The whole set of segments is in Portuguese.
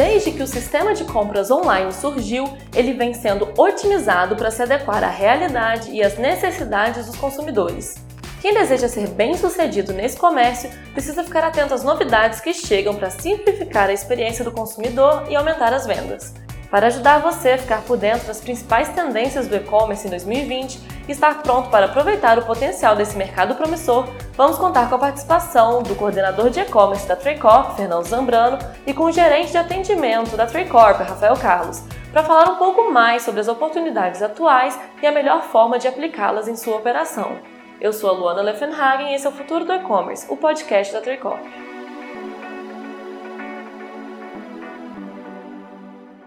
Desde que o sistema de compras online surgiu, ele vem sendo otimizado para se adequar à realidade e às necessidades dos consumidores. Quem deseja ser bem-sucedido nesse comércio precisa ficar atento às novidades que chegam para simplificar a experiência do consumidor e aumentar as vendas. Para ajudar você a ficar por dentro das principais tendências do e-commerce em 2020 e estar pronto para aproveitar o potencial desse mercado promissor, vamos contar com a participação do coordenador de e-commerce da Traycorp, Fernando Zambrano, e com o gerente de atendimento da Traycorp, Rafael Carlos, para falar um pouco mais sobre as oportunidades atuais e a melhor forma de aplicá-las em sua operação. Eu sou a Luana Leffenhagen e esse é o Futuro do E-Commerce, o podcast da Tricop.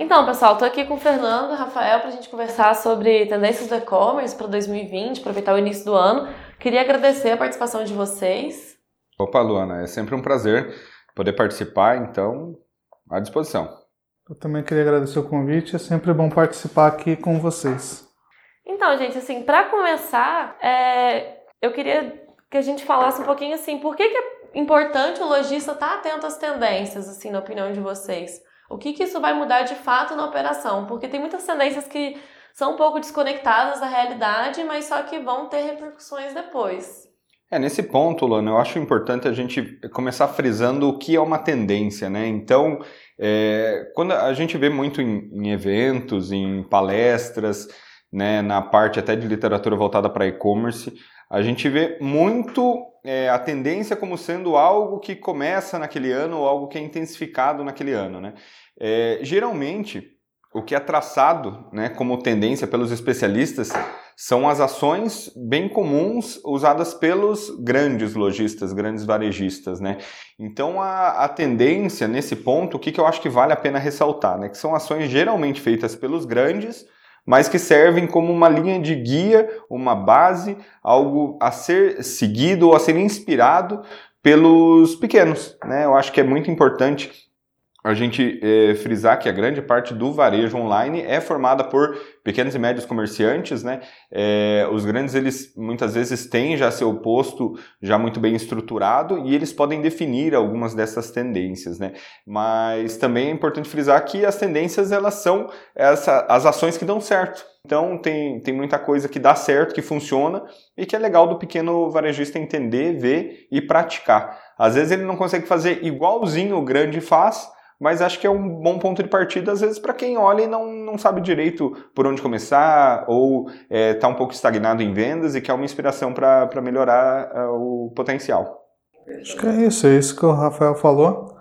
Então, pessoal, estou aqui com o Fernando e o Rafael para a gente conversar sobre tendências do e-commerce para 2020, aproveitar o início do ano. Queria agradecer a participação de vocês. Opa, Luana, é sempre um prazer poder participar, então, à disposição. Eu também queria agradecer o convite, é sempre bom participar aqui com vocês. Então, gente, assim, para começar, é, eu queria que a gente falasse um pouquinho assim, por que, que é importante o lojista estar tá atento às tendências, assim, na opinião de vocês? O que, que isso vai mudar de fato na operação? Porque tem muitas tendências que são um pouco desconectadas da realidade, mas só que vão ter repercussões depois. É, nesse ponto, Lona, eu acho importante a gente começar frisando o que é uma tendência, né? Então, é, quando a gente vê muito em, em eventos, em palestras, né, na parte até de literatura voltada para e-commerce, a gente vê muito é, a tendência como sendo algo que começa naquele ano ou algo que é intensificado naquele ano. Né? É, geralmente, o que é traçado né, como tendência pelos especialistas são as ações bem comuns usadas pelos grandes lojistas, grandes varejistas. Né? Então, a, a tendência nesse ponto, o que, que eu acho que vale a pena ressaltar? Né? Que são ações geralmente feitas pelos grandes mas que servem como uma linha de guia, uma base, algo a ser seguido ou a ser inspirado pelos pequenos. Né? Eu acho que é muito importante a gente é, frisar que a grande parte do varejo online é formada por pequenos e médios comerciantes, né? É, os grandes, eles muitas vezes têm já seu posto já muito bem estruturado e eles podem definir algumas dessas tendências, né? Mas também é importante frisar que as tendências, elas são essa, as ações que dão certo. Então, tem, tem muita coisa que dá certo, que funciona e que é legal do pequeno varejista entender, ver e praticar. Às vezes ele não consegue fazer igualzinho o grande faz, mas acho que é um bom ponto de partida, às vezes, para quem olha e não, não sabe direito por onde começar, ou está é, tá um pouco estagnado em vendas e quer uma inspiração para melhorar uh, o potencial. Acho que é isso, é isso que o Rafael falou.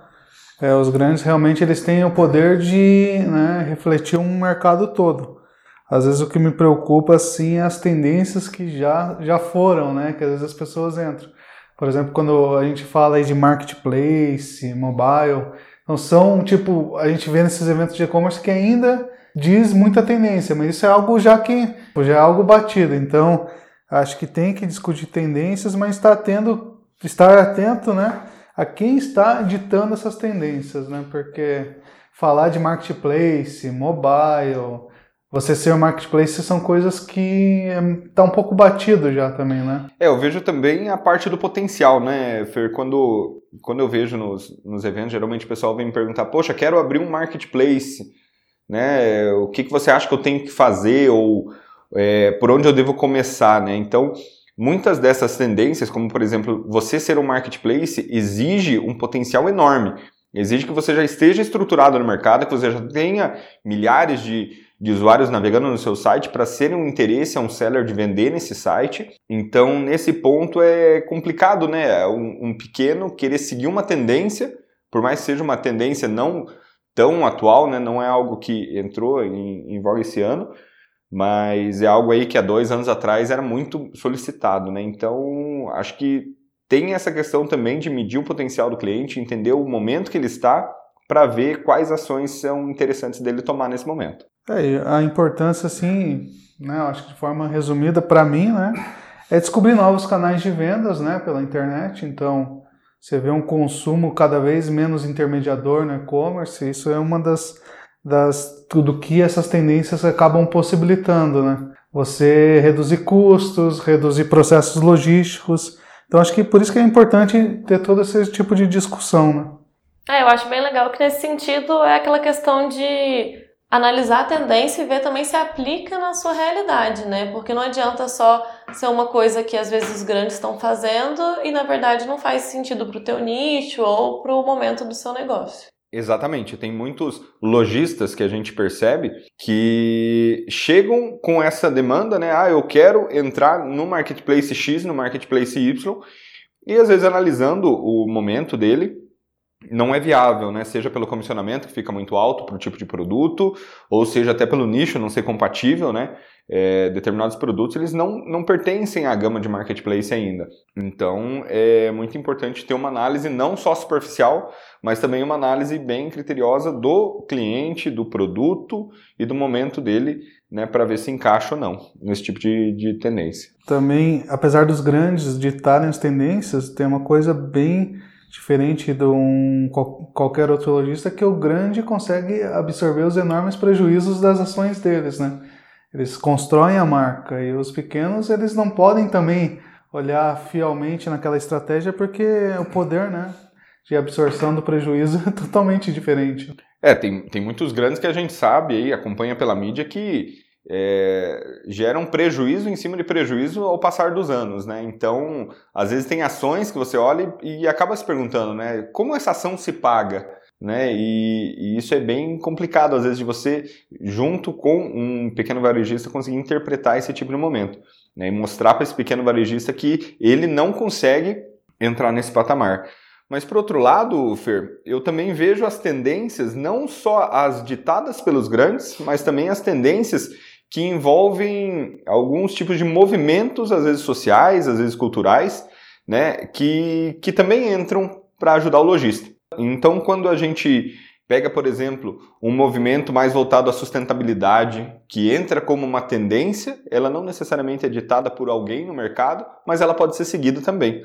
É, os grandes realmente eles têm o poder de né, refletir um mercado todo. Às vezes o que me preocupa assim é as tendências que já, já foram, né? Que às vezes as pessoas entram. Por exemplo, quando a gente fala aí de marketplace, mobile, então são, tipo, a gente vê nesses eventos de e-commerce que ainda diz muita tendência, mas isso é algo já que já é algo batido. Então, acho que tem que discutir tendências, mas está tendo estar atento, né, a quem está ditando essas tendências, né? Porque falar de marketplace, mobile, você ser um marketplace são coisas que tá um pouco batido já também, né? É, eu vejo também a parte do potencial, né, Fer? Quando, quando eu vejo nos, nos eventos, geralmente o pessoal vem me perguntar, poxa, quero abrir um marketplace, né? O que, que você acha que eu tenho que fazer ou é, por onde eu devo começar, né? Então, muitas dessas tendências, como por exemplo, você ser um marketplace, exige um potencial enorme. Exige que você já esteja estruturado no mercado, que você já tenha milhares de de usuários navegando no seu site para serem um interesse a um seller de vender nesse site. Então, nesse ponto é complicado, né? Um, um pequeno querer seguir uma tendência, por mais que seja uma tendência não tão atual, né? Não é algo que entrou em, em voga esse ano, mas é algo aí que há dois anos atrás era muito solicitado, né? Então, acho que tem essa questão também de medir o potencial do cliente, entender o momento que ele está para ver quais ações são interessantes dele tomar nesse momento. É, a importância, assim, né, eu acho que de forma resumida, para mim, né, é descobrir novos canais de vendas né, pela internet. Então, você vê um consumo cada vez menos intermediador no e-commerce, isso é uma das, das tudo que essas tendências acabam possibilitando, né? Você reduzir custos, reduzir processos logísticos. Então, acho que por isso que é importante ter todo esse tipo de discussão, né? É, eu acho bem legal que nesse sentido é aquela questão de analisar a tendência e ver também se aplica na sua realidade, né? Porque não adianta só ser uma coisa que às vezes os grandes estão fazendo e na verdade não faz sentido para o teu nicho ou para o momento do seu negócio. Exatamente, tem muitos lojistas que a gente percebe que chegam com essa demanda, né? Ah, eu quero entrar no marketplace X, no marketplace Y, e às vezes analisando o momento dele, não é viável, né? Seja pelo comissionamento, que fica muito alto para o tipo de produto, ou seja até pelo nicho não ser compatível, né? É, determinados produtos eles não, não pertencem à gama de marketplace ainda. Então é muito importante ter uma análise não só superficial, mas também uma análise bem criteriosa do cliente, do produto e do momento dele, né, para ver se encaixa ou não nesse tipo de, de tendência. Também, apesar dos grandes ditarem as tendências, tem uma coisa bem diferente de um, qualquer outro lojista, que o grande consegue absorver os enormes prejuízos das ações deles, né? Eles constroem a marca e os pequenos eles não podem também olhar fielmente naquela estratégia porque o poder, né, de absorção do prejuízo é totalmente diferente. É, tem, tem muitos grandes que a gente sabe aí, acompanha pela mídia que é, geram prejuízo em cima de prejuízo ao passar dos anos, né? Então, às vezes tem ações que você olha e, e acaba se perguntando, né? Como essa ação se paga? Né? E, e, isso é bem complicado, às vezes, de você, junto com um pequeno varejista, conseguir interpretar esse tipo de momento. Né? E mostrar para esse pequeno varejista que ele não consegue entrar nesse patamar. Mas, por outro lado, Fer, eu também vejo as tendências, não só as ditadas pelos grandes, mas também as tendências que envolvem alguns tipos de movimentos, às vezes sociais, às vezes culturais, né, que, que também entram para ajudar o lojista. Então, quando a gente pega, por exemplo, um movimento mais voltado à sustentabilidade, que entra como uma tendência, ela não necessariamente é ditada por alguém no mercado, mas ela pode ser seguida também.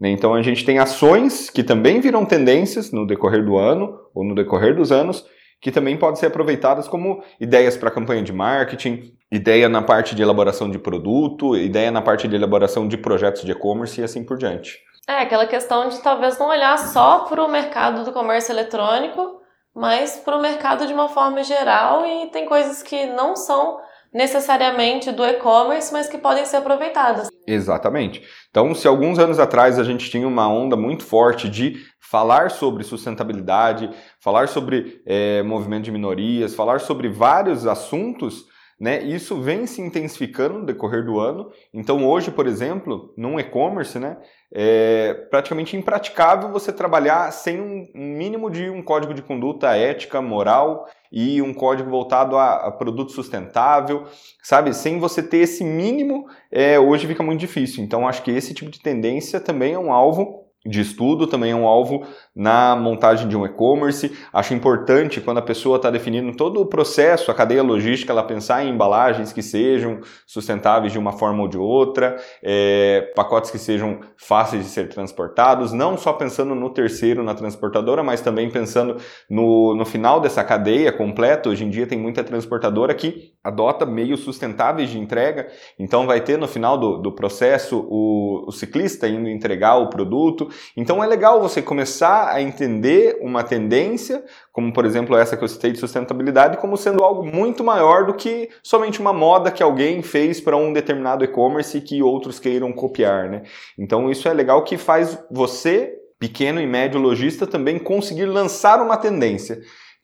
Né. Então, a gente tem ações que também viram tendências no decorrer do ano ou no decorrer dos anos que também podem ser aproveitadas como ideias para campanha de marketing, ideia na parte de elaboração de produto, ideia na parte de elaboração de projetos de e-commerce e assim por diante. É, aquela questão de talvez não olhar só para o mercado do comércio eletrônico, mas para o mercado de uma forma geral e tem coisas que não são necessariamente do e-commerce, mas que podem ser aproveitadas. Exatamente. Então, se alguns anos atrás a gente tinha uma onda muito forte de falar sobre sustentabilidade, falar sobre é, movimento de minorias, falar sobre vários assuntos, né, isso vem se intensificando no decorrer do ano. Então, hoje, por exemplo, num e-commerce, né, é praticamente impraticável você trabalhar sem um mínimo de um código de conduta ética, moral e um código voltado a, a produto sustentável, sabe? Sem você ter esse mínimo, é, hoje fica muito difícil. Então, acho que esse tipo de tendência também é um alvo de estudo, também é um alvo na montagem de um e-commerce. Acho importante quando a pessoa está definindo todo o processo, a cadeia logística, ela pensar em embalagens que sejam sustentáveis de uma forma ou de outra, é, pacotes que sejam fáceis de ser transportados, não só pensando no terceiro, na transportadora, mas também pensando no, no final dessa cadeia completa. Hoje em dia tem muita transportadora que adota meios sustentáveis de entrega, então vai ter no final do, do processo o, o ciclista indo entregar o produto, então é legal você começar a entender uma tendência, como por exemplo essa que eu citei de sustentabilidade, como sendo algo muito maior do que somente uma moda que alguém fez para um determinado e-commerce que outros queiram copiar, né? Então isso é legal que faz você, pequeno e médio lojista, também conseguir lançar uma tendência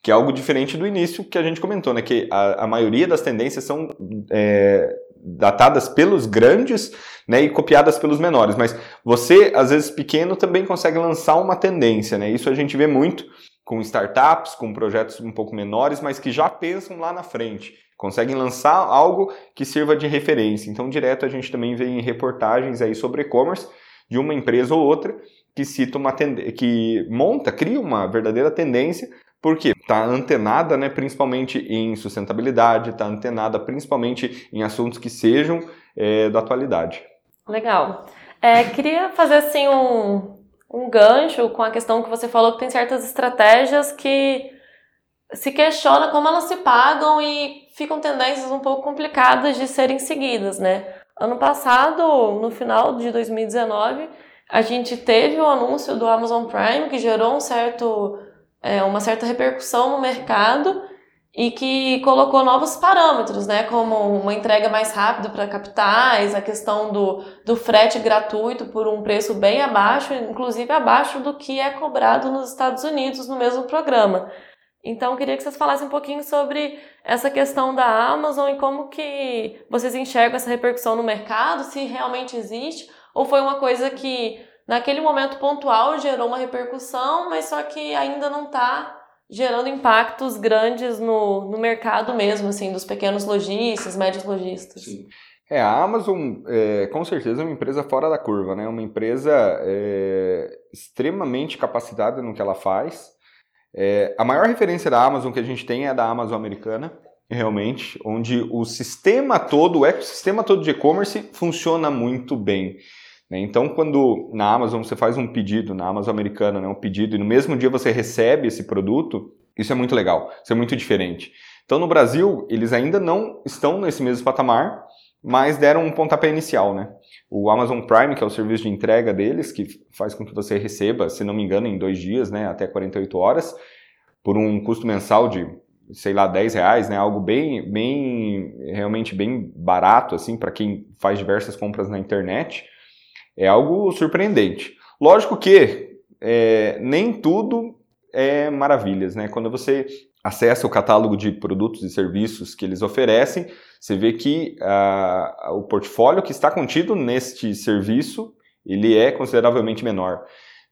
que é algo diferente do início que a gente comentou, né? Que a, a maioria das tendências são é, datadas pelos grandes né, e copiadas pelos menores. Mas você, às vezes pequeno, também consegue lançar uma tendência. Né? Isso a gente vê muito com startups, com projetos um pouco menores, mas que já pensam lá na frente. Conseguem lançar algo que sirva de referência. Então, direto a gente também vê em reportagens aí sobre e-commerce de uma empresa ou outra que cita uma que monta, cria uma verdadeira tendência porque está antenada, né, principalmente em sustentabilidade, está antenada principalmente em assuntos que sejam é, da atualidade. Legal. É, queria fazer assim um, um gancho com a questão que você falou que tem certas estratégias que se questiona como elas se pagam e ficam tendências um pouco complicadas de serem seguidas, né? Ano passado, no final de 2019, a gente teve o anúncio do Amazon Prime que gerou um certo é, uma certa repercussão no mercado e que colocou novos parâmetros, né, como uma entrega mais rápida para capitais, a questão do, do frete gratuito por um preço bem abaixo, inclusive abaixo do que é cobrado nos Estados Unidos no mesmo programa. Então, eu queria que vocês falassem um pouquinho sobre essa questão da Amazon e como que vocês enxergam essa repercussão no mercado, se realmente existe, ou foi uma coisa que naquele momento pontual gerou uma repercussão, mas só que ainda não está gerando impactos grandes no, no mercado mesmo, assim, dos pequenos lojistas, médios lojistas. Sim. É, a Amazon, é, com certeza, é uma empresa fora da curva, né? Uma empresa é, extremamente capacitada no que ela faz. É, a maior referência da Amazon que a gente tem é da Amazon americana, realmente, onde o sistema todo, o ecossistema todo de e-commerce funciona muito bem. Né? Então, quando na Amazon você faz um pedido, na Amazon americana, né, um pedido, e no mesmo dia você recebe esse produto, isso é muito legal, isso é muito diferente. Então, no Brasil, eles ainda não estão nesse mesmo patamar, mas deram um pontapé inicial, né? O Amazon Prime, que é o serviço de entrega deles, que faz com que você receba, se não me engano, em dois dias, né, até 48 horas, por um custo mensal de, sei lá, 10 reais, né, algo bem, bem, realmente bem barato, assim, para quem faz diversas compras na internet. É algo surpreendente. Lógico que é, nem tudo é maravilhas, né? Quando você acessa o catálogo de produtos e serviços que eles oferecem, você vê que uh, o portfólio que está contido neste serviço ele é consideravelmente menor.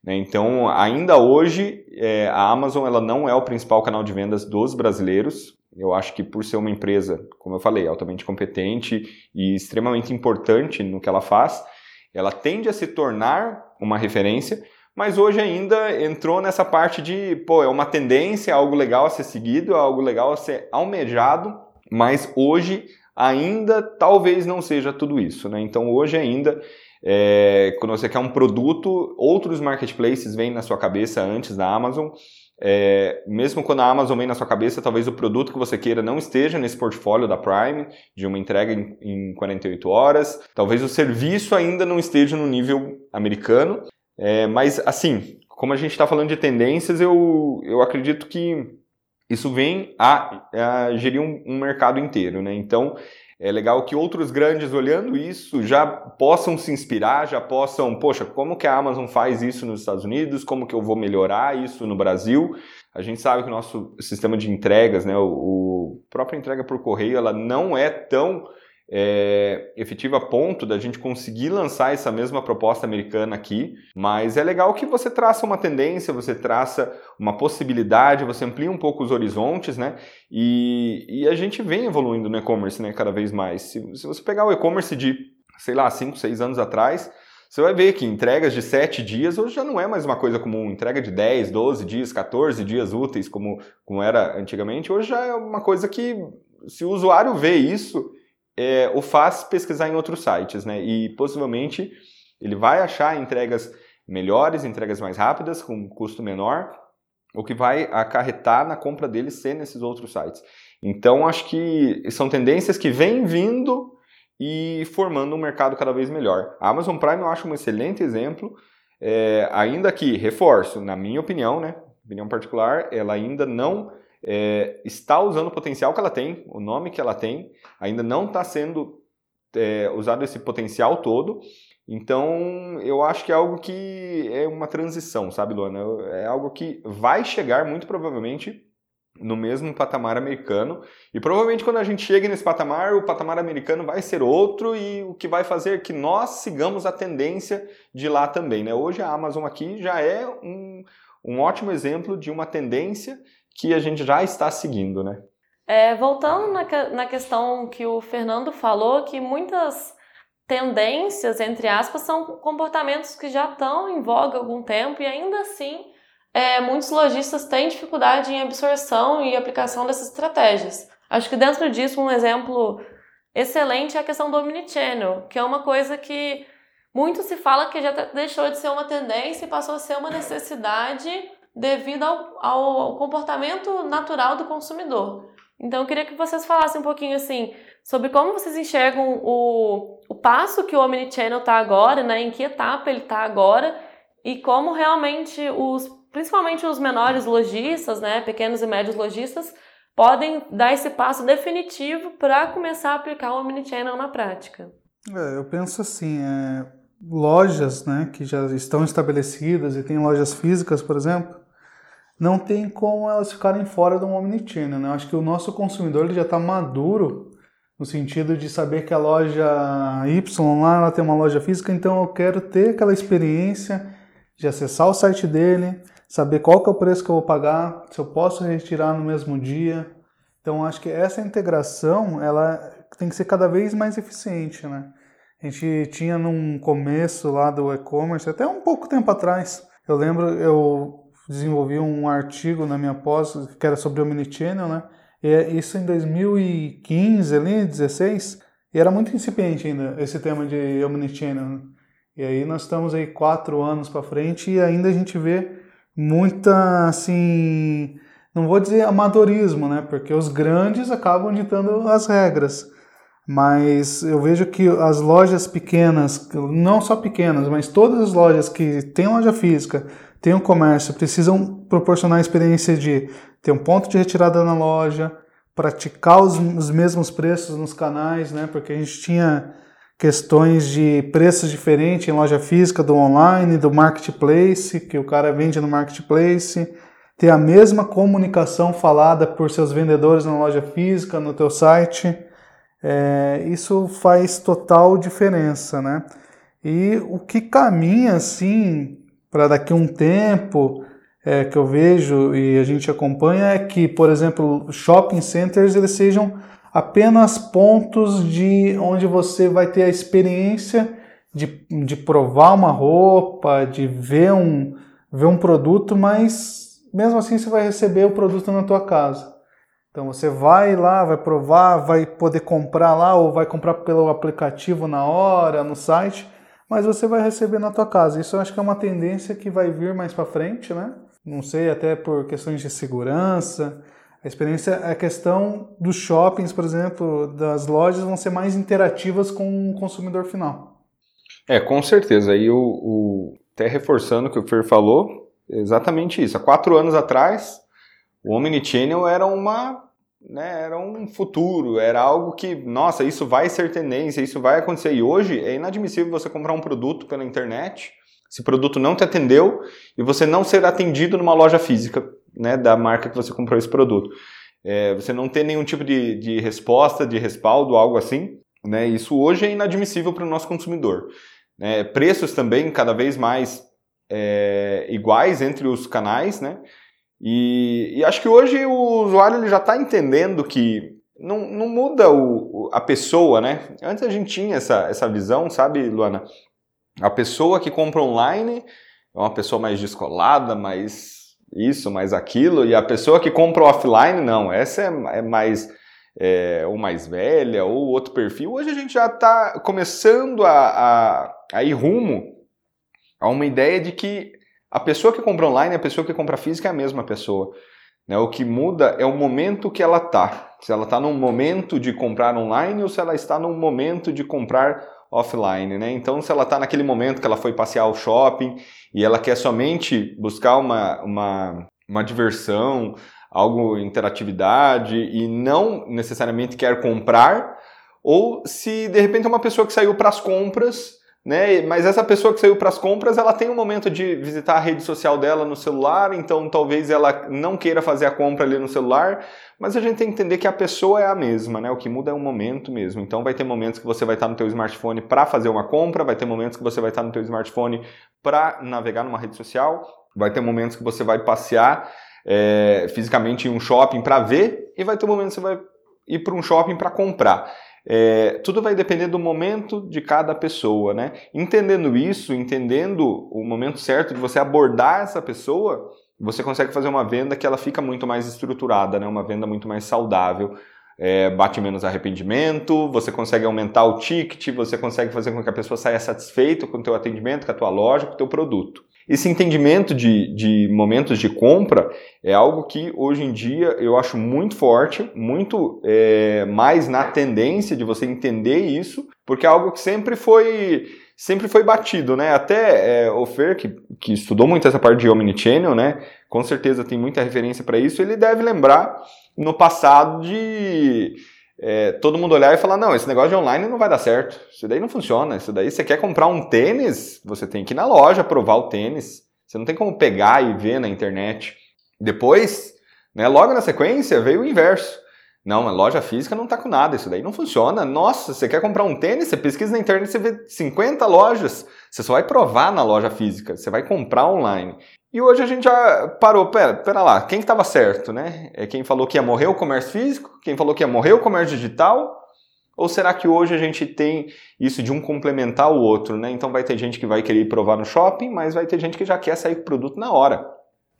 Né? Então, ainda hoje, é, a Amazon ela não é o principal canal de vendas dos brasileiros. Eu acho que por ser uma empresa, como eu falei, altamente competente e extremamente importante no que ela faz, ela tende a se tornar uma referência, mas hoje ainda entrou nessa parte de, pô, é uma tendência, é algo legal a ser seguido, é algo legal a ser almejado, mas hoje ainda talvez não seja tudo isso, né? Então hoje ainda, é, quando você quer um produto, outros marketplaces vêm na sua cabeça antes da Amazon, é, mesmo quando a Amazon vem na sua cabeça, talvez o produto que você queira não esteja nesse portfólio da Prime, de uma entrega em, em 48 horas. Talvez o serviço ainda não esteja no nível americano. É, mas, assim, como a gente está falando de tendências, eu, eu acredito que isso vem a, a gerir um, um mercado inteiro. Né? Então, é legal que outros grandes olhando isso já possam se inspirar, já possam, poxa, como que a Amazon faz isso nos Estados Unidos? Como que eu vou melhorar isso no Brasil? A gente sabe que o nosso sistema de entregas, né, o, o própria entrega por correio, ela não é tão é, efetiva a ponto da gente conseguir lançar essa mesma proposta americana aqui, mas é legal que você traça uma tendência, você traça uma possibilidade, você amplia um pouco os horizontes, né? E, e a gente vem evoluindo no e-commerce, né? Cada vez mais. Se, se você pegar o e-commerce de, sei lá, 5, 6 anos atrás, você vai ver que entregas de 7 dias hoje já não é mais uma coisa comum. Entrega de 10, 12 dias, 14 dias úteis, como, como era antigamente, hoje já é uma coisa que, se o usuário vê isso, é, o faz pesquisar em outros sites, né? E possivelmente ele vai achar entregas melhores, entregas mais rápidas, com custo menor, o que vai acarretar na compra dele ser nesses outros sites. Então, acho que são tendências que vêm vindo e formando um mercado cada vez melhor. A Amazon Prime eu acho um excelente exemplo, é, ainda que, reforço, na minha opinião, né, opinião particular, ela ainda não é, está usando o potencial que ela tem, o nome que ela tem, ainda não está sendo é, usado esse potencial todo. Então, eu acho que é algo que é uma transição, sabe, Luana? É algo que vai chegar muito provavelmente no mesmo patamar americano. E provavelmente quando a gente chega nesse patamar, o patamar americano vai ser outro e o que vai fazer que nós sigamos a tendência de lá também. Né? Hoje a Amazon aqui já é um, um ótimo exemplo de uma tendência que a gente já está seguindo, né? É, voltando na, na questão que o Fernando falou, que muitas tendências, entre aspas, são comportamentos que já estão em voga há algum tempo e ainda assim é, muitos lojistas têm dificuldade em absorção e aplicação dessas estratégias. Acho que dentro disso um exemplo excelente é a questão do omnichannel, que é uma coisa que muito se fala que já deixou de ser uma tendência e passou a ser uma necessidade devido ao, ao comportamento natural do consumidor. Então, eu queria que vocês falassem um pouquinho assim sobre como vocês enxergam o, o passo que o Omnichannel está agora, né, em que etapa ele está agora e como realmente os principalmente os menores lojistas, né, pequenos e médios lojistas, podem dar esse passo definitivo para começar a aplicar o Omnichannel na prática? É, eu penso assim, é, lojas né, que já estão estabelecidas e têm lojas físicas, por exemplo, não tem como elas ficarem fora do Omnichannel. Né? Acho que o nosso consumidor ele já está maduro no sentido de saber que a loja Y lá ela tem uma loja física, então eu quero ter aquela experiência de acessar o site dele, saber qual que é o preço que eu vou pagar, se eu posso retirar no mesmo dia. Então acho que essa integração ela tem que ser cada vez mais eficiente, né? A gente tinha num começo lá do e-commerce, até um pouco tempo atrás, eu lembro, eu desenvolvi um artigo na minha pós que era sobre Omnichannel, né? E isso em 2015, ali, 16, e era muito incipiente ainda esse tema de Omnichannel. Né? E aí nós estamos aí quatro anos para frente e ainda a gente vê muita, assim, não vou dizer amadorismo, né? Porque os grandes acabam ditando as regras. Mas eu vejo que as lojas pequenas, não só pequenas, mas todas as lojas que têm loja física, têm um comércio, precisam proporcionar a experiência de ter um ponto de retirada na loja, praticar os, os mesmos preços nos canais, né? Porque a gente tinha questões de preços diferentes em loja física, do online, do marketplace, que o cara vende no marketplace, ter a mesma comunicação falada por seus vendedores na loja física, no teu site, é, isso faz total diferença, né? E o que caminha assim para daqui a um tempo é, que eu vejo e a gente acompanha é que, por exemplo, shopping centers eles sejam apenas pontos de onde você vai ter a experiência de, de provar uma roupa, de ver um, ver um produto, mas mesmo assim você vai receber o produto na tua casa. Então você vai lá, vai provar, vai poder comprar lá ou vai comprar pelo aplicativo na hora, no site, mas você vai receber na tua casa. Isso eu acho que é uma tendência que vai vir mais para frente, né? Não sei, até por questões de segurança, a experiência, a questão dos shoppings, por exemplo, das lojas vão ser mais interativas com o consumidor final. É, com certeza. E o, o até reforçando o que o Fer falou, exatamente isso. Há quatro anos atrás, o Omnichannel era uma né, era um futuro, era algo que, nossa, isso vai ser tendência, isso vai acontecer. E hoje é inadmissível você comprar um produto pela internet, esse produto não te atendeu e você não ser atendido numa loja física né, da marca que você comprou esse produto. É, você não ter nenhum tipo de, de resposta, de respaldo, algo assim. Né, isso hoje é inadmissível para o nosso consumidor. Né, preços também cada vez mais é, iguais entre os canais, né? E, e, acho que hoje o usuário ele já está entendendo que não, não muda o, a pessoa, né? Antes a gente tinha essa, essa visão, sabe, Luana? A pessoa que compra online é uma pessoa mais descolada, mais isso, mais aquilo, e a pessoa que compra offline, não, essa é, é mais é, ou mais velha, ou outro perfil. Hoje a gente já está começando a, a, a, ir rumo a uma ideia de que a pessoa que compra online a pessoa que compra física é a mesma pessoa. Né? O que muda é o momento que ela está. Se ela está num momento de comprar online ou se ela está num momento de comprar offline, né? Então, se ela está naquele momento que ela foi passear ao shopping e ela quer somente buscar uma, uma, uma diversão, algo interatividade e não necessariamente quer comprar, ou se de repente é uma pessoa que saiu para as compras né? Mas essa pessoa que saiu para as compras, ela tem um momento de visitar a rede social dela no celular, então talvez ela não queira fazer a compra ali no celular, mas a gente tem que entender que a pessoa é a mesma, né? O que muda é o momento mesmo. Então vai ter momentos que você vai estar no teu smartphone para fazer uma compra, vai ter momentos que você vai estar no teu smartphone para navegar numa rede social, vai ter momentos que você vai passear é, fisicamente em um shopping para ver e vai ter momentos que você vai ir para um shopping para comprar. É, tudo vai depender do momento de cada pessoa, né? Entendendo isso, entendendo o momento certo de você abordar essa pessoa, você consegue fazer uma venda que ela fica muito mais estruturada, né? Uma venda muito mais saudável. É, bate menos arrependimento, você consegue aumentar o ticket, você consegue fazer com que a pessoa saia satisfeita com o teu atendimento, com a tua loja, com o teu produto. Esse entendimento de, de momentos de compra é algo que hoje em dia eu acho muito forte, muito é, mais na tendência de você entender isso, porque é algo que sempre foi sempre foi batido, né? Até é, o Fer, que, que estudou muito essa parte de Omnichannel, né? Com certeza tem muita referência para isso, ele deve lembrar no passado de é, todo mundo olhar e falar: não, esse negócio de online não vai dar certo. Isso daí não funciona. Isso daí você quer comprar um tênis, você tem que ir na loja provar o tênis. Você não tem como pegar e ver na internet. Depois, né, logo na sequência, veio o inverso. Não, a loja física não está com nada, isso daí não funciona. Nossa, você quer comprar um tênis, você pesquisa na internet, você vê 50 lojas. Você só vai provar na loja física, você vai comprar online. E hoje a gente já parou, pera, pera lá, quem estava certo, né? É quem falou que ia morrer o comércio físico? Quem falou que ia morrer o comércio digital? Ou será que hoje a gente tem isso de um complementar o outro, né? Então vai ter gente que vai querer provar no shopping, mas vai ter gente que já quer sair com o produto na hora.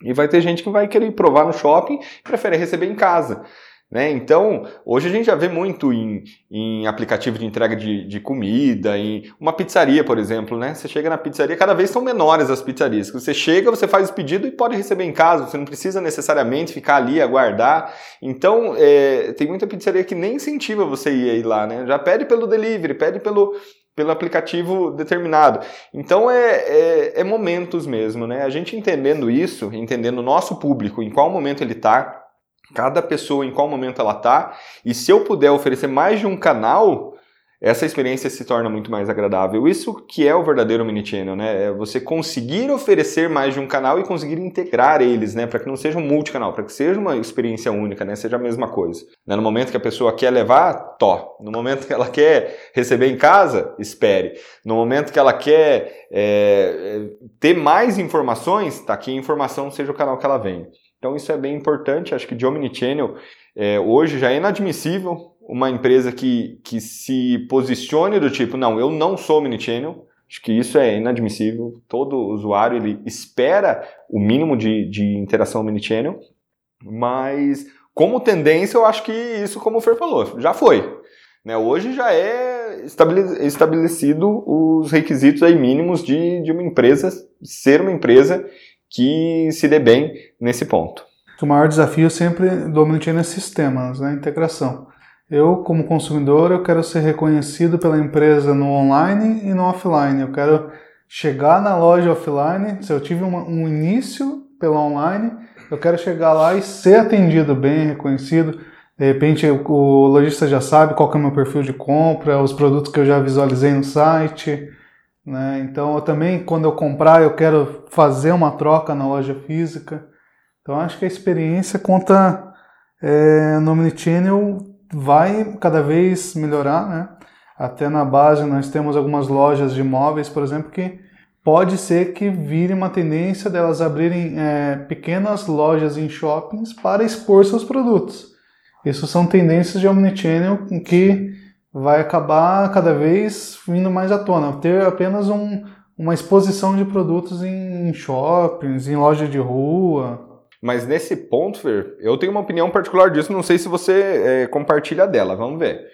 E vai ter gente que vai querer provar no shopping e prefere receber em casa. Né? Então, hoje a gente já vê muito em, em aplicativo de entrega de, de, comida, em uma pizzaria, por exemplo. Né? Você chega na pizzaria, cada vez são menores as pizzarias. Você chega, você faz o pedido e pode receber em casa, você não precisa necessariamente ficar ali, aguardar. Então, é, tem muita pizzaria que nem incentiva você ir lá, né? já pede pelo delivery, pede pelo, pelo aplicativo determinado. Então é, é, é, momentos mesmo, né? A gente entendendo isso, entendendo o nosso público, em qual momento ele está, cada pessoa em qual momento ela está, e se eu puder oferecer mais de um canal, essa experiência se torna muito mais agradável. Isso que é o verdadeiro mini-channel, né? É você conseguir oferecer mais de um canal e conseguir integrar eles, né? Para que não seja um multicanal, para que seja uma experiência única, né? Seja a mesma coisa. Né? No momento que a pessoa quer levar, to. No momento que ela quer receber em casa, espere. No momento que ela quer é, ter mais informações, tá aqui a informação seja o canal que ela vem. Então isso é bem importante, acho que de Omnichannel é, hoje já é inadmissível uma empresa que, que se posicione do tipo, não, eu não sou Omnichannel, acho que isso é inadmissível, todo usuário ele espera o mínimo de, de interação Omnichannel, mas como tendência eu acho que isso, como o Fer falou, já foi. Né? Hoje já é estabelecido os requisitos aí mínimos de, de uma empresa ser uma empresa que se dê bem nesse ponto. O maior desafio sempre do Omnichannel é sistemas, né? integração. Eu, como consumidor, eu quero ser reconhecido pela empresa no online e no offline. Eu quero chegar na loja offline, se eu tive uma, um início pela online, eu quero chegar lá e ser atendido bem, reconhecido. De repente o lojista já sabe qual é o meu perfil de compra, os produtos que eu já visualizei no site. Né? Então, eu também, quando eu comprar, eu quero fazer uma troca na loja física. Então, acho que a experiência conta é, no Omnichannel vai cada vez melhorar. Né? Até na base, nós temos algumas lojas de imóveis, por exemplo, que pode ser que vire uma tendência delas abrirem é, pequenas lojas em shoppings para expor seus produtos. Isso são tendências de Omnichannel que vai acabar cada vez vindo mais à tona. Ter apenas um, uma exposição de produtos em shoppings, em loja de rua. Mas nesse ponto, Fer, eu tenho uma opinião particular disso, não sei se você é, compartilha dela, vamos ver.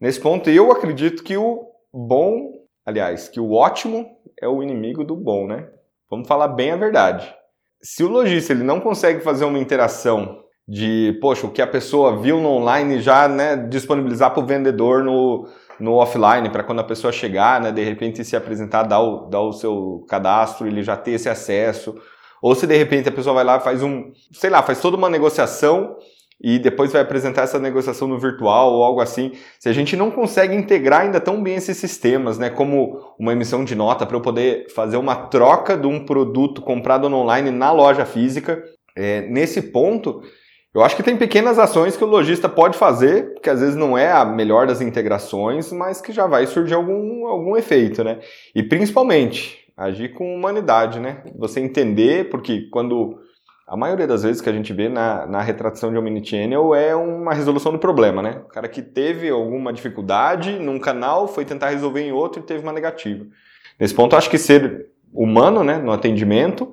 Nesse ponto, eu acredito que o bom, aliás, que o ótimo é o inimigo do bom, né? Vamos falar bem a verdade. Se o lojista ele não consegue fazer uma interação de, poxa, o que a pessoa viu no online já né, disponibilizar para o vendedor no, no offline, para quando a pessoa chegar, né, de repente se apresentar, dar o, dar o seu cadastro, ele já ter esse acesso. Ou se de repente a pessoa vai lá faz um, sei lá, faz toda uma negociação e depois vai apresentar essa negociação no virtual ou algo assim. Se a gente não consegue integrar ainda tão bem esses sistemas, né, como uma emissão de nota para eu poder fazer uma troca de um produto comprado online na loja física, é, nesse ponto eu acho que tem pequenas ações que o lojista pode fazer, que às vezes não é a melhor das integrações, mas que já vai surgir algum, algum efeito, né? E principalmente, agir com humanidade, né? Você entender, porque quando a maioria das vezes que a gente vê na, na retratação de Omnichannel é uma resolução do problema, né? O cara que teve alguma dificuldade num canal, foi tentar resolver em outro e teve uma negativa. Nesse ponto, acho que ser humano, né, no atendimento,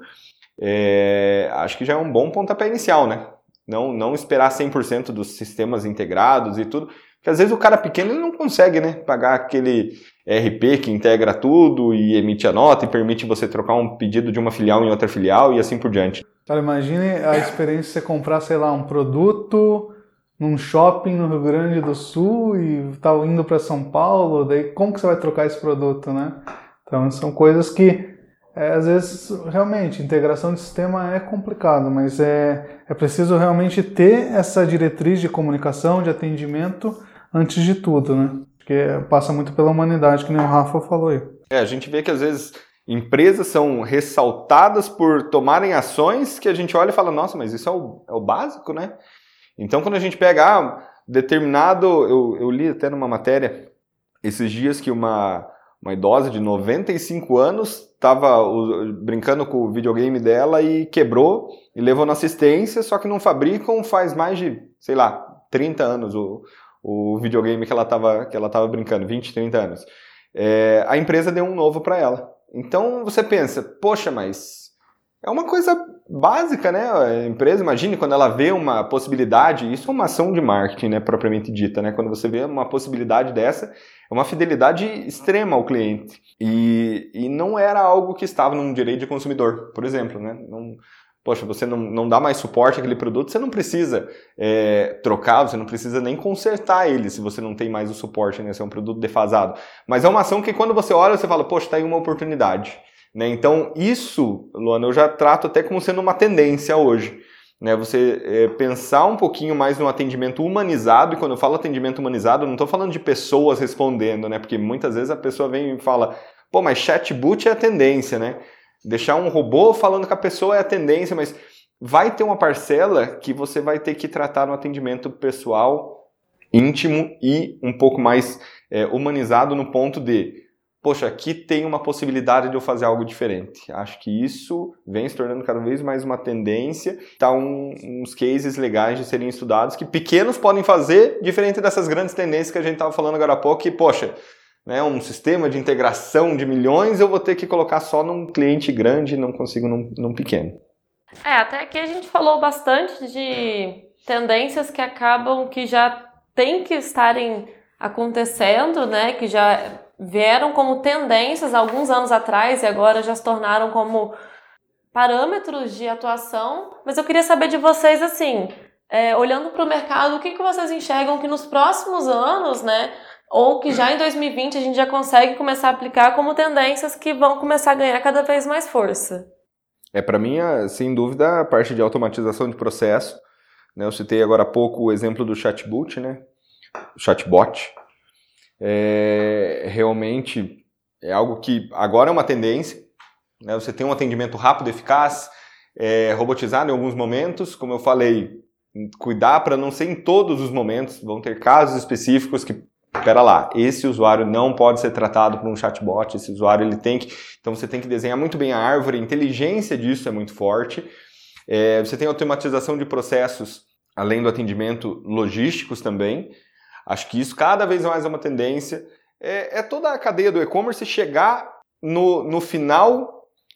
é, acho que já é um bom pontapé inicial, né? Não, não esperar 100% dos sistemas integrados e tudo. Porque às vezes o cara pequeno ele não consegue né, pagar aquele RP que integra tudo e emite a nota e permite você trocar um pedido de uma filial em outra filial e assim por diante. Cara, imagine a experiência de você comprar, sei lá, um produto num shopping no Rio Grande do Sul e tá indo para São Paulo, daí como que você vai trocar esse produto, né? Então são coisas que é, às vezes realmente integração de sistema é complicado, mas é, é preciso realmente ter essa diretriz de comunicação, de atendimento antes de tudo, né? Porque passa muito pela humanidade, que nem o Rafa falou aí. É, a gente vê que às vezes empresas são ressaltadas por tomarem ações que a gente olha e fala, nossa, mas isso é o, é o básico, né? Então quando a gente pega ah, determinado, eu, eu li até numa matéria esses dias que uma uma idosa de 95 anos estava brincando com o videogame dela e quebrou e levou na assistência, só que não fabricam faz mais de, sei lá, 30 anos o, o videogame que ela estava brincando, 20, 30 anos. É, a empresa deu um novo para ela. Então você pensa, poxa, mas é uma coisa básica, né? A empresa, imagine quando ela vê uma possibilidade, isso é uma ação de marketing, né, propriamente dita, né? Quando você vê uma possibilidade dessa, é uma fidelidade extrema ao cliente. E, e não era algo que estava num direito de consumidor, por exemplo. Né? Não, poxa, você não, não dá mais suporte àquele produto, você não precisa é, trocar, você não precisa nem consertar ele se você não tem mais o suporte, né? Se é um produto defasado. Mas é uma ação que quando você olha, você fala, poxa, está aí uma oportunidade. Né? Então, isso, Luana, eu já trato até como sendo uma tendência hoje né? Você é, pensar um pouquinho mais no atendimento humanizado, e quando eu falo atendimento humanizado, eu não estou falando de pessoas respondendo, né? Porque muitas vezes a pessoa vem e fala, pô, mas chatbot é a tendência, né? Deixar um robô falando com a pessoa é a tendência, mas vai ter uma parcela que você vai ter que tratar no atendimento pessoal, íntimo e um pouco mais é, humanizado no ponto de poxa, aqui tem uma possibilidade de eu fazer algo diferente. Acho que isso vem se tornando cada vez mais uma tendência. Tá um, uns cases legais de serem estudados que pequenos podem fazer, diferente dessas grandes tendências que a gente estava falando agora há pouco, que, poxa, né, um sistema de integração de milhões eu vou ter que colocar só num cliente grande e não consigo num, num pequeno. É, até aqui a gente falou bastante de tendências que acabam que já tem que estarem acontecendo, né, que já vieram como tendências alguns anos atrás e agora já se tornaram como parâmetros de atuação. Mas eu queria saber de vocês, assim, é, olhando para o mercado, o que, que vocês enxergam que nos próximos anos, né, ou que já em 2020 a gente já consegue começar a aplicar como tendências que vão começar a ganhar cada vez mais força? É, para mim, sem dúvida, a parte de automatização de processo. Né, eu citei agora há pouco o exemplo do chatbot, né? chatbot, é, realmente é algo que agora é uma tendência. Né? Você tem um atendimento rápido, eficaz, é, robotizado em alguns momentos, como eu falei, cuidar para não ser em todos os momentos. Vão ter casos específicos que, espera lá, esse usuário não pode ser tratado por um chatbot. Esse usuário ele tem que, então você tem que desenhar muito bem a árvore. A inteligência disso é muito forte. É, você tem automatização de processos, além do atendimento logísticos também. Acho que isso cada vez mais é uma tendência. É, é toda a cadeia do e-commerce chegar no, no final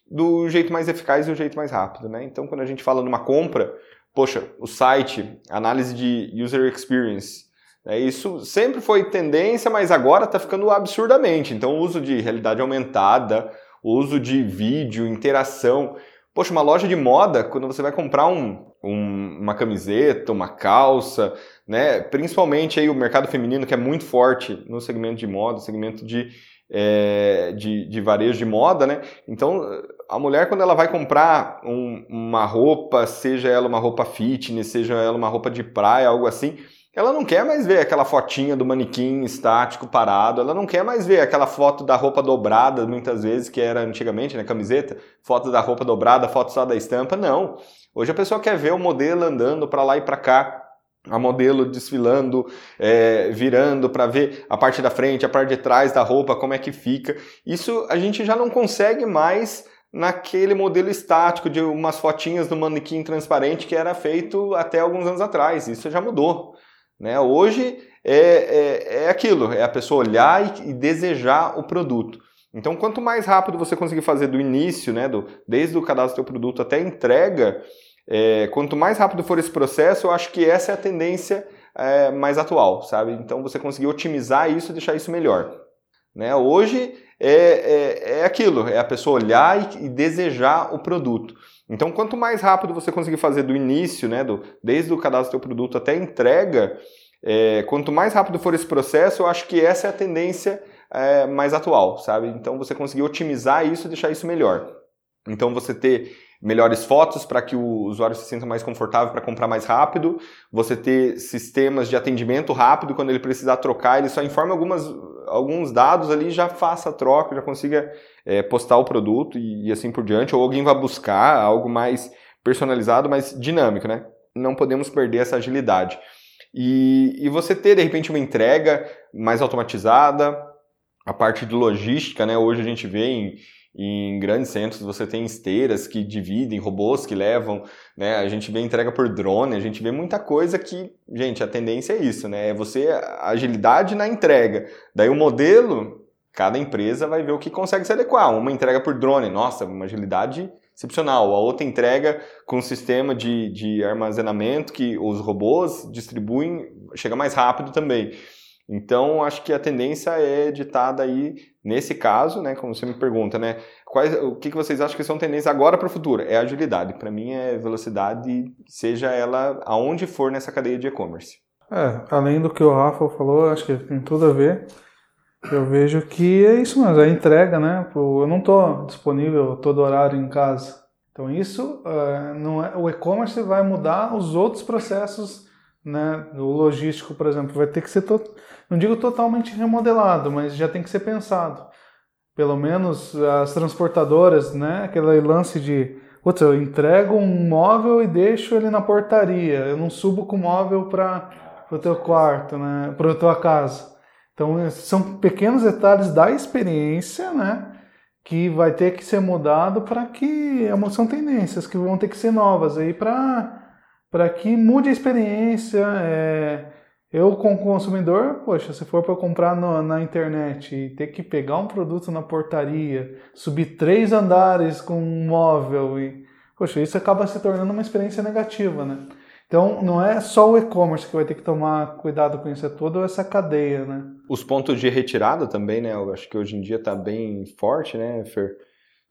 do jeito mais eficaz e do jeito mais rápido. Né? Então, quando a gente fala numa compra, poxa, o site, análise de user experience, né? isso sempre foi tendência, mas agora está ficando absurdamente. Então, o uso de realidade aumentada, o uso de vídeo, interação. Poxa, uma loja de moda, quando você vai comprar um, um, uma camiseta, uma calça, né? Principalmente aí o mercado feminino que é muito forte no segmento de moda, segmento de, é, de, de, varejo de moda, né? Então a mulher quando ela vai comprar um, uma roupa, seja ela uma roupa fitness, seja ela uma roupa de praia, algo assim, ela não quer mais ver aquela fotinha do manequim estático parado, ela não quer mais ver aquela foto da roupa dobrada, muitas vezes, que era antigamente, né, camiseta, foto da roupa dobrada, foto só da estampa, não. Hoje a pessoa quer ver o modelo andando para lá e para cá, a modelo desfilando, é, virando para ver a parte da frente, a parte de trás da roupa, como é que fica. Isso a gente já não consegue mais naquele modelo estático de umas fotinhas do manequim transparente que era feito até alguns anos atrás. Isso já mudou. Né? Hoje é, é, é aquilo, é a pessoa olhar e, e, desejar o produto. Então, quanto mais rápido você conseguir fazer do início, né, do, desde o cadastro do produto até a entrega, é, quanto mais rápido for esse processo, eu acho que essa é a tendência é, mais atual, sabe? Então você conseguir otimizar isso e deixar isso melhor. Né? Hoje é, é, é aquilo, é a pessoa olhar e, e, desejar o produto. Então, quanto mais rápido você conseguir fazer do início, né, do, desde o cadastro do seu produto até a entrega, é, quanto mais rápido for esse processo, eu acho que essa é a tendência é, mais atual, sabe? Então você conseguir otimizar isso e deixar isso melhor. Então você ter melhores fotos para que o usuário se sinta mais confortável para comprar mais rápido, você ter sistemas de atendimento rápido quando ele precisar trocar, ele só informa algumas, alguns dados ali, já faça a troca, já consiga é, postar o produto e, e assim por diante, ou alguém vai buscar algo mais personalizado, mais dinâmico, né? Não podemos perder essa agilidade. E, e você ter, de repente, uma entrega mais automatizada, a parte de logística, né? Hoje a gente vê em, em grandes centros você tem esteiras que dividem, robôs que levam, né? A gente vê entrega por drone, a gente vê muita coisa que, gente, a tendência é isso, né? É você agilidade na entrega. Daí o modelo, cada empresa vai ver o que consegue se adequar. Uma entrega por drone, nossa, uma agilidade excepcional. A outra entrega com um sistema de, de armazenamento que os robôs distribuem, chega mais rápido também. Então, acho que a tendência é ditada aí, nesse caso, né, como você me pergunta, né, quais, o que, que vocês acham que são tendências agora para o futuro? É agilidade. Para mim é velocidade, seja ela aonde for nessa cadeia de e-commerce. É, além do que o Rafa falou, acho que tem tudo a ver. Eu vejo que é isso mesmo, a entrega, né? Eu não estou disponível todo horário em casa. Então isso, uh, não é, o e-commerce vai mudar os outros processos, né? O logístico, por exemplo, vai ter que ser to não digo totalmente remodelado, mas já tem que ser pensado. Pelo menos as transportadoras, né? Aquele lance de, putz, eu entrego um móvel e deixo ele na portaria. Eu não subo com o móvel para o teu quarto, né? Para a tua casa. Então são pequenos detalhes da experiência, né? Que vai ter que ser mudado para que são tendências que vão ter que ser novas aí para para que mude a experiência. É, eu, como consumidor, poxa, se for para comprar no, na internet e ter que pegar um produto na portaria, subir três andares com um móvel, e, poxa, isso acaba se tornando uma experiência negativa, né? Então, não é só o e-commerce que vai ter que tomar cuidado com isso, é toda essa cadeia, né? Os pontos de retirada também, né? Eu acho que hoje em dia está bem forte, né, Fer?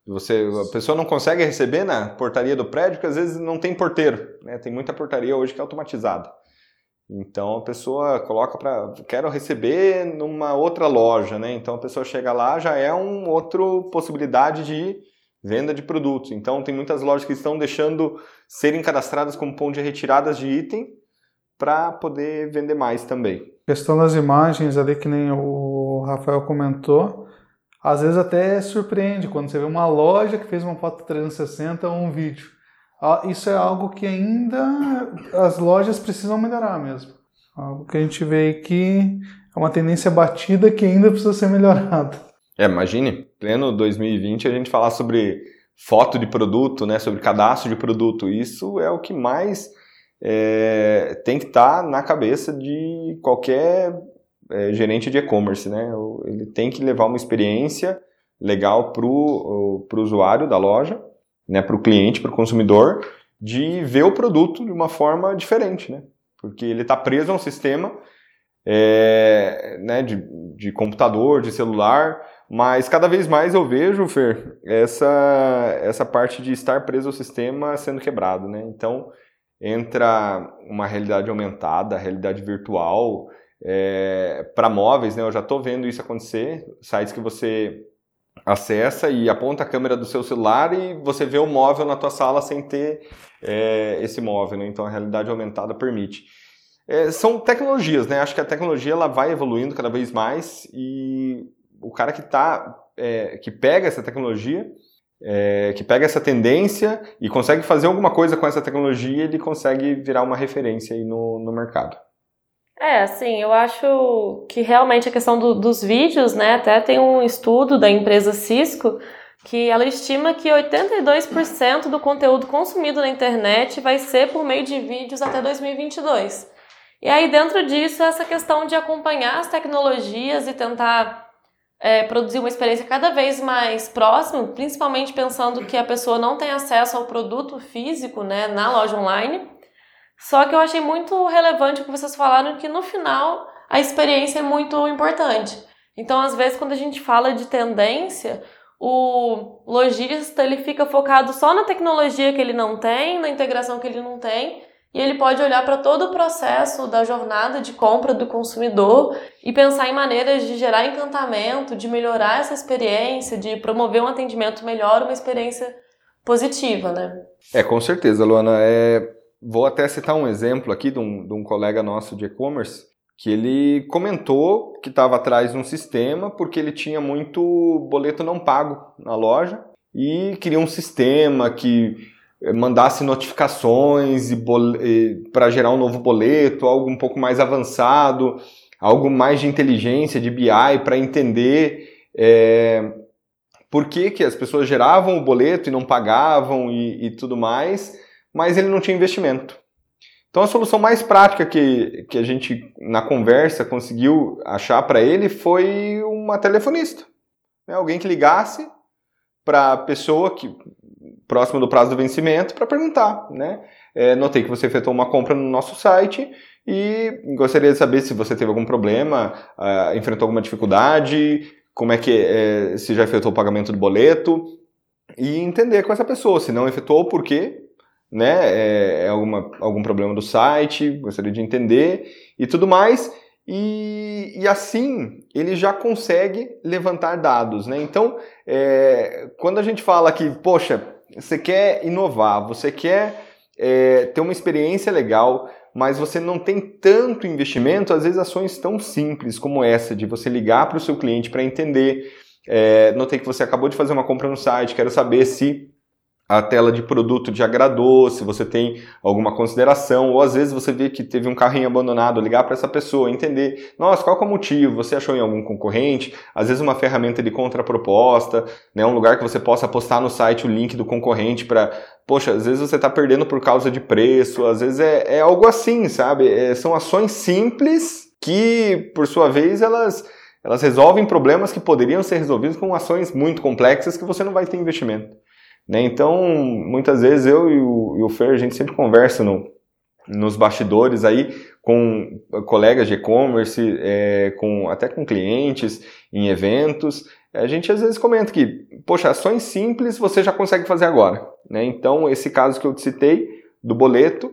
Você, a pessoa não consegue receber na portaria do prédio, porque às vezes não tem porteiro, né? Tem muita portaria hoje que é automatizada. Então a pessoa coloca para quero receber numa outra loja, né? Então a pessoa chega lá já é um outro possibilidade de venda de produtos. Então tem muitas lojas que estão deixando serem cadastradas como ponto de retiradas de item para poder vender mais também. questão das imagens ali que nem o Rafael comentou, às vezes até surpreende quando você vê uma loja que fez uma foto 360 ou um vídeo isso é algo que ainda as lojas precisam melhorar mesmo. Algo que a gente vê que é uma tendência batida que ainda precisa ser melhorada. É, imagine, pleno 2020 a gente falar sobre foto de produto, né, sobre cadastro de produto. Isso é o que mais é, tem que estar tá na cabeça de qualquer é, gerente de e-commerce, né? Ele tem que levar uma experiência legal para o usuário da loja né, para o cliente, para o consumidor, de ver o produto de uma forma diferente, né? Porque ele está preso a um sistema é, né, de, de computador, de celular, mas cada vez mais eu vejo, Fer, essa, essa parte de estar preso ao sistema sendo quebrado, né? Então, entra uma realidade aumentada, realidade virtual, é, para móveis, né? Eu já estou vendo isso acontecer, sites que você acessa e aponta a câmera do seu celular e você vê o móvel na tua sala sem ter é, esse móvel. Né? Então a realidade aumentada permite. É, são tecnologias, né? Acho que a tecnologia ela vai evoluindo cada vez mais e o cara que tá, é, que pega essa tecnologia, é, que pega essa tendência e consegue fazer alguma coisa com essa tecnologia, ele consegue virar uma referência aí no, no mercado. É, assim, eu acho que realmente a questão do, dos vídeos, né? Até tem um estudo da empresa Cisco que ela estima que 82% do conteúdo consumido na internet vai ser por meio de vídeos até 2022. E aí, dentro disso, essa questão de acompanhar as tecnologias e tentar é, produzir uma experiência cada vez mais próxima, principalmente pensando que a pessoa não tem acesso ao produto físico né, na loja online. Só que eu achei muito relevante o que vocês falaram que no final a experiência é muito importante. Então, às vezes, quando a gente fala de tendência, o lojista ele fica focado só na tecnologia que ele não tem, na integração que ele não tem, e ele pode olhar para todo o processo da jornada de compra do consumidor e pensar em maneiras de gerar encantamento, de melhorar essa experiência, de promover um atendimento melhor, uma experiência positiva, né? É, com certeza, Luana. É, vou até citar um exemplo aqui de um, de um colega nosso de e-commerce que ele comentou que estava atrás de um sistema porque ele tinha muito boleto não pago na loja e queria um sistema que eh, mandasse notificações para gerar um novo boleto, algo um pouco mais avançado, algo mais de inteligência, de BI, para entender é, por que, que as pessoas geravam o boleto e não pagavam e, e tudo mais, mas ele não tinha investimento. Então a solução mais prática que, que a gente, na conversa, conseguiu achar para ele foi uma telefonista. Né? Alguém que ligasse para a pessoa que próximo do prazo do vencimento para perguntar, né? É, notei que você efetuou uma compra no nosso site e gostaria de saber se você teve algum problema, uh, enfrentou alguma dificuldade, como é que é, se já efetuou o pagamento do boleto e entender com essa pessoa, se não efetuou, por quê, né? É, é alguma, algum problema do site, gostaria de entender e tudo mais. E, e, assim ele já consegue levantar dados, né? Então, é, quando a gente fala que, poxa, você quer inovar, você quer é, ter uma experiência legal, mas você não tem tanto investimento, às vezes ações tão simples como essa, de você ligar para o seu cliente para entender. É, notei que você acabou de fazer uma compra no site, quero saber se a tela de produto te agradou, se você tem alguma consideração, ou às vezes você vê que teve um carrinho abandonado, ligar para essa pessoa, entender, nossa, qual é o motivo? Você achou em algum concorrente? Às vezes uma ferramenta de contraproposta, né, um lugar que você possa postar no site o link do concorrente para, poxa, às vezes você está perdendo por causa de preço, às vezes é, é algo assim, sabe? É, são ações simples que, por sua vez, elas elas resolvem problemas que poderiam ser resolvidos com ações muito complexas que você não vai ter investimento. Né? Então, muitas vezes eu e o, e o Fer, a gente sempre conversa no, nos bastidores aí com colegas de e-commerce, é, com, até com clientes, em eventos. A gente às vezes comenta que, poxa, ações simples você já consegue fazer agora. Né? Então, esse caso que eu te citei, do boleto,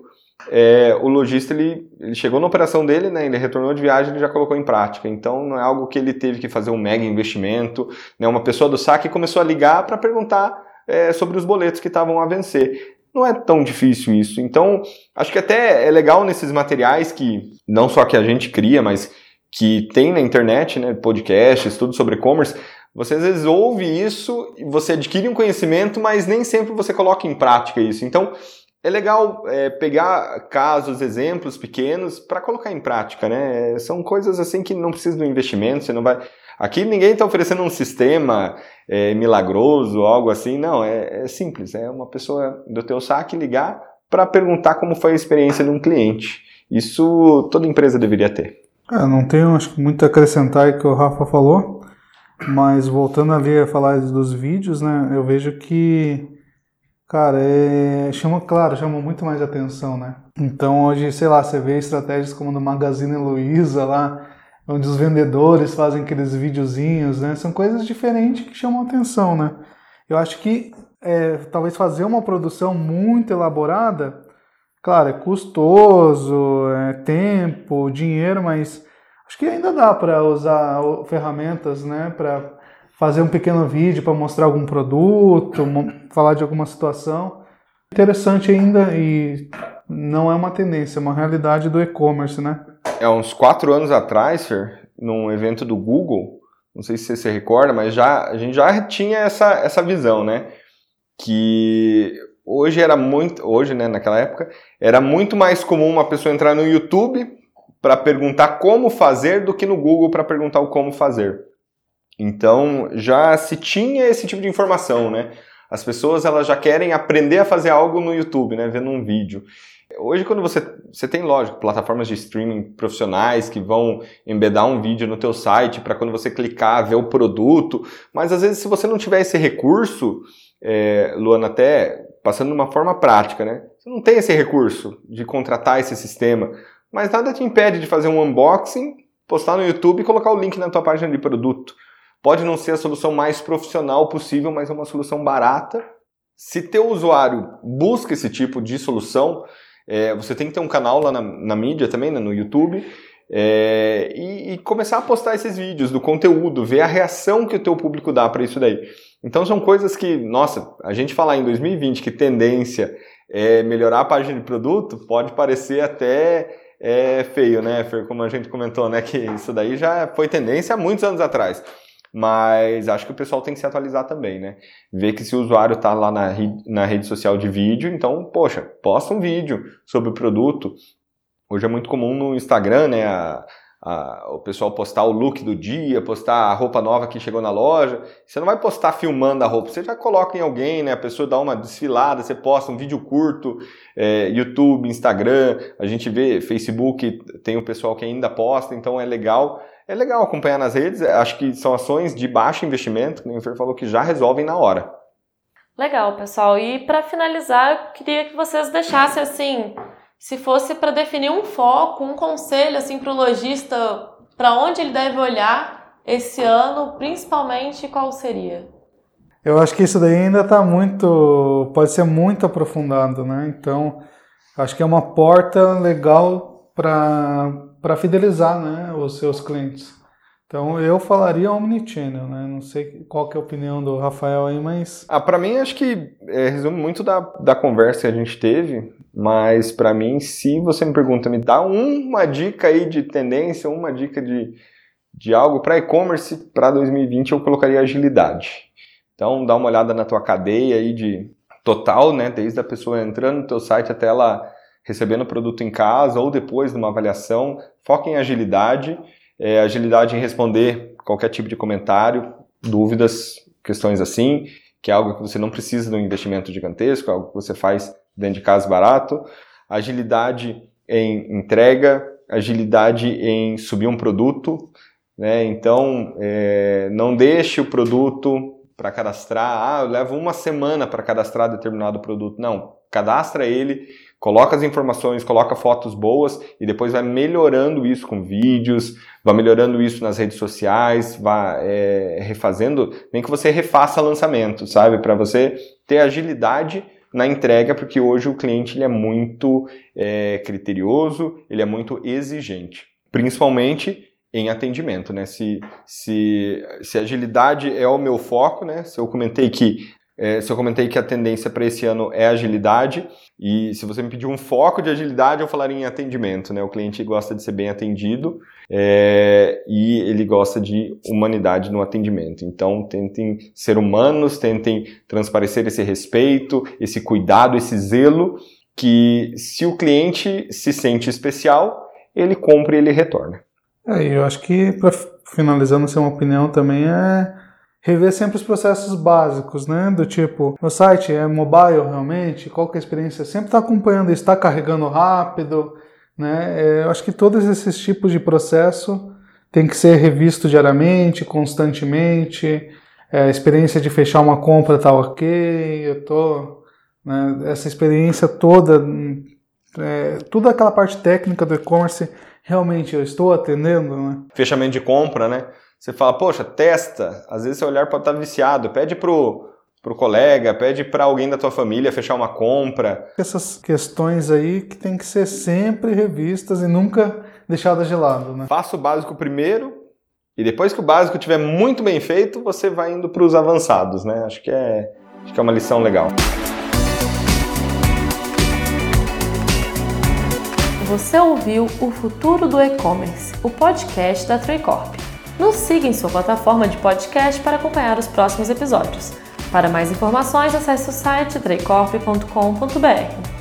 é, o lojista ele, ele, chegou na operação dele, né, ele retornou de viagem ele já colocou em prática. Então não é algo que ele teve que fazer um mega investimento. Né, uma pessoa do saque começou a ligar para perguntar é, sobre os boletos que estavam a vencer. Não é tão difícil isso. Então, acho que até é legal nesses materiais que não só que a gente cria, mas que tem na internet, né, podcasts, tudo sobre e-commerce, você às vezes ouve isso, você adquire um conhecimento, mas nem sempre você coloca em prática isso. Então, é legal é, pegar casos, exemplos pequenos para colocar em prática, né? São coisas assim que não precisam do investimento, você não vai. Aqui ninguém está oferecendo um sistema é, milagroso, algo assim. Não, é, é, simples. É uma pessoa do teu saque ligar para perguntar como foi a experiência de um cliente. Isso toda empresa deveria ter. É, não tenho acho, muito a acrescentar o que o Rafa falou, mas voltando ali a falar dos vídeos, né, eu vejo que, cara, é, chama, claro, chama muito mais atenção, né? Então hoje, sei lá, você vê estratégias como no Magazine Luiza lá, onde os vendedores fazem aqueles videozinhos, né? São coisas diferentes que chamam atenção, né? Eu acho que é, talvez fazer uma produção muito elaborada, claro, é custoso, é tempo, dinheiro, mas acho que ainda dá para usar ferramentas, né? Para fazer um pequeno vídeo para mostrar algum produto, falar de alguma situação. Interessante ainda e não é uma tendência, é uma realidade do e-commerce, né? É uns quatro anos atrás, Fer, num evento do Google, não sei se você se recorda, mas já, a gente já tinha essa, essa visão, né? Que hoje era muito, hoje, né, naquela época, era muito mais comum uma pessoa entrar no YouTube para perguntar como fazer do que no Google para perguntar o como fazer. Então, já se tinha esse tipo de informação, né? As pessoas elas já querem aprender a fazer algo no YouTube, né, vendo um vídeo. Hoje, quando você, você tem, lógico, plataformas de streaming profissionais que vão embedar um vídeo no teu site para quando você clicar, ver o produto, mas às vezes se você não tiver esse recurso, é, Luana, até passando de uma forma prática, né? Você não tem esse recurso de contratar esse sistema, mas nada te impede de fazer um unboxing, postar no YouTube e colocar o link na tua página de produto. Pode não ser a solução mais profissional possível, mas é uma solução barata. Se teu usuário busca esse tipo de solução, É, você tem que ter um canal lá na, na mídia também, né, no YouTube, é, e, e, começar a postar esses vídeos do conteúdo, ver a reação que o teu público dá para isso daí. Então são coisas que, nossa, a gente falar em 2020 que tendência é melhorar a página de produto pode parecer até é, feio, né, Fer? Como a gente comentou, né, que isso daí já foi tendência há muitos anos atrás mas acho que o pessoal tem que se atualizar também, né? Ver que se o usuário está lá na, na rede social de vídeo, então, poxa, posta um vídeo sobre o produto. Hoje é muito comum no Instagram, né? A, a, o pessoal postar o look do dia, postar a roupa nova que chegou na loja. Você não vai postar filmando a roupa, você já coloca em alguém, né? A pessoa dá uma desfilada, você posta um vídeo curto, é, YouTube, Instagram, a gente vê Facebook, tem o pessoal que ainda posta, então é legal é legal acompanhar nas redes. Acho que são ações de baixo investimento, que o Fer falou que já resolvem na hora. Legal, pessoal. E para finalizar, eu queria que vocês deixassem assim, se fosse para definir um foco, um conselho assim para o lojista, para onde ele deve olhar esse ano, principalmente qual seria? Eu acho que isso daí ainda está muito, pode ser muito aprofundado, né? Então, acho que é uma porta legal para para fidelizar né, os seus clientes. Então eu falaria omnichannel, né? Não sei qual que é a opinião do Rafael aí, mas. Ah, para mim acho que é, resume muito da, da conversa que a gente teve, mas para mim, se você me pergunta, me dá uma dica aí de tendência, uma dica de, de algo para e-commerce para 2020, eu colocaria agilidade. Então dá uma olhada na tua cadeia aí de total, né? Desde a pessoa entrando no teu site até ela recebendo o produto em casa ou depois de uma avaliação. Foca em agilidade, é, agilidade em responder qualquer tipo de comentário, dúvidas, questões assim, que é algo que você não precisa de um investimento gigantesco, é algo que você faz dentro de casa barato. Agilidade em entrega, agilidade em subir um produto, né? Então, é, não deixe o produto para cadastrar. Ah, eu levo uma semana para cadastrar determinado produto. Não, cadastra ele Coloca as informações, coloca fotos boas e depois vai melhorando isso com vídeos, vai melhorando isso nas redes sociais, vai é, refazendo, nem que você refaça lançamento, sabe? Para você ter agilidade na entrega, porque hoje o cliente ele é muito é, criterioso, ele é muito exigente, principalmente em atendimento, né? Se, se, se agilidade é o meu foco, né? Se eu comentei que é, se eu comentei que a tendência para esse ano é agilidade, e se você me pedir um foco de agilidade, eu falaria em atendimento. Né? O cliente gosta de ser bem atendido é, e ele gosta de humanidade no atendimento. Então, tentem ser humanos, tentem transparecer esse respeito, esse cuidado, esse zelo, que se o cliente se sente especial, ele compra e ele retorna. É, eu acho que, para finalizando, ser uma opinião também é rever sempre os processos básicos, né? Do tipo, o site é mobile realmente? Qual que é a experiência? Sempre está acompanhando, está carregando rápido, né? É, eu acho que todos esses tipos de processo tem que ser revisto diariamente, constantemente. É, a experiência de fechar uma compra tá ok, eu tô, né? Essa experiência toda, é, toda aquela parte técnica do e-commerce, realmente eu estou atendendo, né? Fechamento de compra, né? Você fala, poxa, testa. Às vezes seu olhar pode estar viciado. Pede pro, pro colega, pede para alguém da tua família fechar uma compra. Essas questões aí que tem que ser sempre revistas e nunca deixadas de lado, né? Faça o básico primeiro e depois que o básico estiver muito bem feito, você vai indo para os avançados, né? Acho que é, acho que é uma lição legal. Você ouviu O Futuro do E-Commerce, o podcast da Tricorp. Nos siga em sua plataforma de podcast para acompanhar os próximos episódios. Para mais informações, acesse o site dreicorp.com.br.